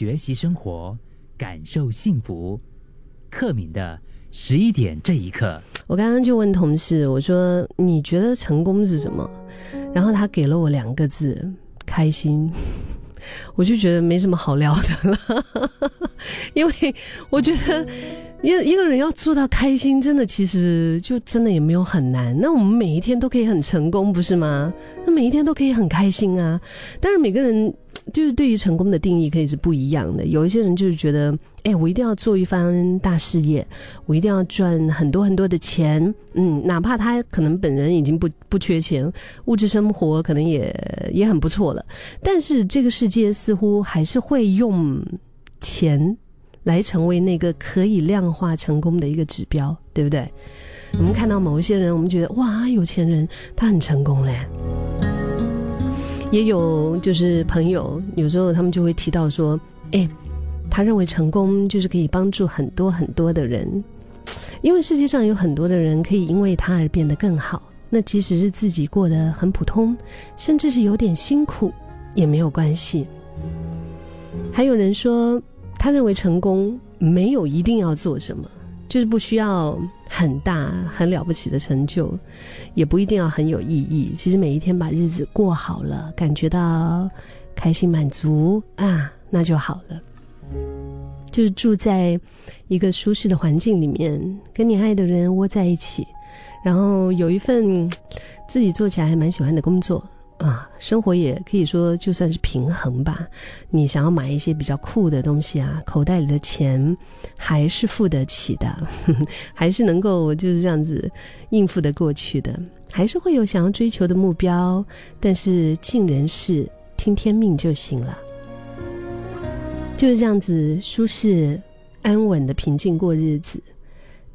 学习生活，感受幸福。克敏的十一点这一刻，我刚刚就问同事，我说你觉得成功是什么？然后他给了我两个字：开心。我就觉得没什么好聊的了，因为我觉得一一个人要做到开心，真的其实就真的也没有很难。那我们每一天都可以很成功，不是吗？那每一天都可以很开心啊。但是每个人就是对于成功的定义可以是不一样的。有一些人就是觉得，哎，我一定要做一番大事业，我一定要赚很多很多的钱。嗯，哪怕他可能本人已经不不缺钱，物质生活可能也也很不错了，但是这个世界似乎还是会用钱。来成为那个可以量化成功的一个指标，对不对？我们看到某一些人，我们觉得哇，有钱人他很成功嘞。也有就是朋友，有时候他们就会提到说，哎，他认为成功就是可以帮助很多很多的人，因为世界上有很多的人可以因为他而变得更好。那即使是自己过得很普通，甚至是有点辛苦，也没有关系。还有人说。他认为成功没有一定要做什么，就是不需要很大很了不起的成就，也不一定要很有意义。其实每一天把日子过好了，感觉到开心满足啊，那就好了。就是住在一个舒适的环境里面，跟你爱的人窝在一起，然后有一份自己做起来还蛮喜欢的工作。啊，生活也可以说就算是平衡吧。你想要买一些比较酷的东西啊，口袋里的钱还是付得起的，还是能够就是这样子应付的过去的。还是会有想要追求的目标，但是尽人事，听天命就行了。就是这样子舒适、安稳的平静过日子，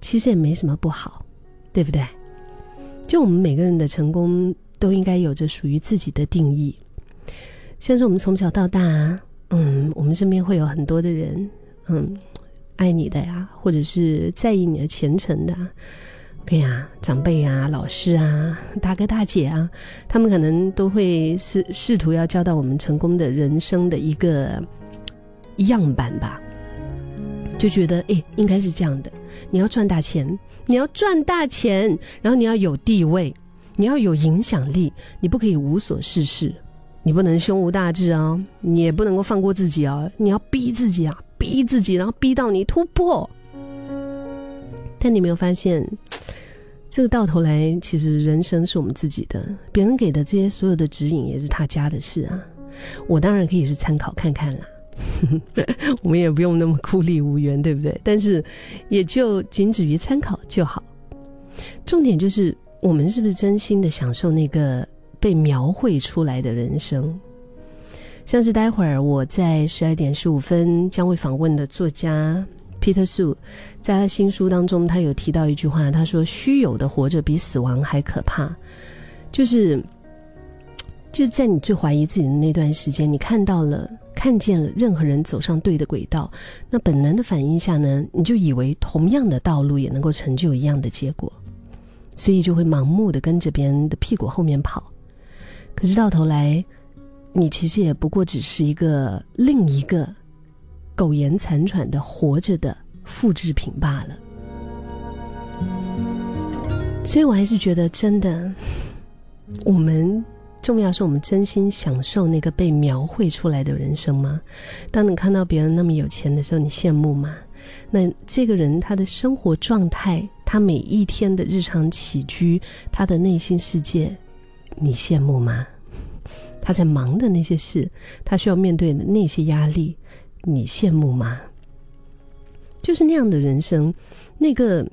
其实也没什么不好，对不对？就我们每个人的成功。都应该有着属于自己的定义，像是我们从小到大，嗯，我们身边会有很多的人，嗯，爱你的呀，或者是在意你的前程的，OK 啊，长辈啊，老师啊，大哥大姐啊，他们可能都会试试图要教到我们成功的人生的一个样板吧，就觉得哎，应该是这样的，你要赚大钱，你要赚大钱，然后你要有地位。你要有影响力，你不可以无所事事，你不能胸无大志啊，你也不能够放过自己啊，你要逼自己啊，逼自己，然后逼到你突破。但你没有发现，这个到头来，其实人生是我们自己的，别人给的这些所有的指引也是他家的事啊。我当然可以是参考看看啦，我们也不用那么孤立无援，对不对？但是也就仅止于参考就好，重点就是。我们是不是真心的享受那个被描绘出来的人生？像是待会儿我在十二点十五分将会访问的作家 Peter Su，在他新书当中，他有提到一句话，他说：“虚有的活着比死亡还可怕。”就是，就是在你最怀疑自己的那段时间，你看到了、看见了任何人走上对的轨道，那本能的反应下呢，你就以为同样的道路也能够成就一样的结果。所以就会盲目的跟着别人的屁股后面跑，可是到头来，你其实也不过只是一个另一个苟延残喘的活着的复制品罢了。所以我还是觉得，真的，我们重要是我们真心享受那个被描绘出来的人生吗？当你看到别人那么有钱的时候，你羡慕吗？那这个人他的生活状态？他每一天的日常起居，他的内心世界，你羡慕吗？他在忙的那些事，他需要面对的那些压力，你羡慕吗？就是那样的人生，那个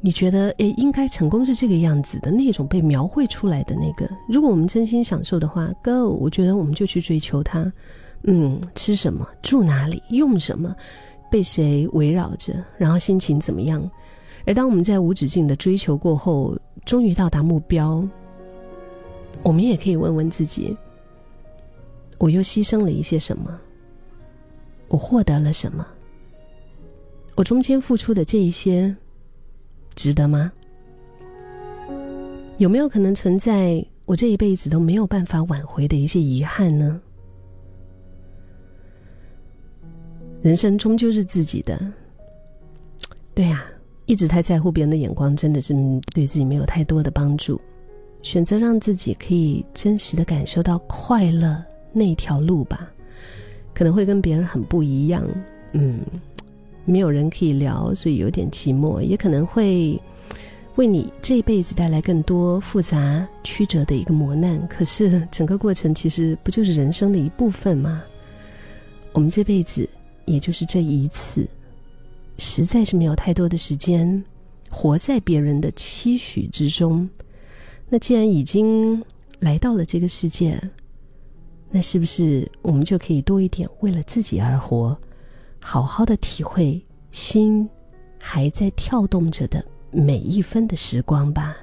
你觉得诶应该成功是这个样子的那种被描绘出来的那个，如果我们真心享受的话，Go，我觉得我们就去追求它。嗯，吃什么，住哪里，用什么，被谁围绕着，然后心情怎么样？而当我们在无止境的追求过后，终于到达目标，我们也可以问问自己：我又牺牲了一些什么？我获得了什么？我中间付出的这一些，值得吗？有没有可能存在我这一辈子都没有办法挽回的一些遗憾呢？人生终究是自己的。对呀，一直太在乎别人的眼光，真的是对自己没有太多的帮助。选择让自己可以真实的感受到快乐那条路吧，可能会跟别人很不一样。嗯，没有人可以聊，所以有点寂寞，也可能会为你这一辈子带来更多复杂曲折的一个磨难。可是整个过程其实不就是人生的一部分吗？我们这辈子也就是这一次。实在是没有太多的时间活在别人的期许之中。那既然已经来到了这个世界，那是不是我们就可以多一点为了自己而活，好好的体会心还在跳动着的每一分的时光吧？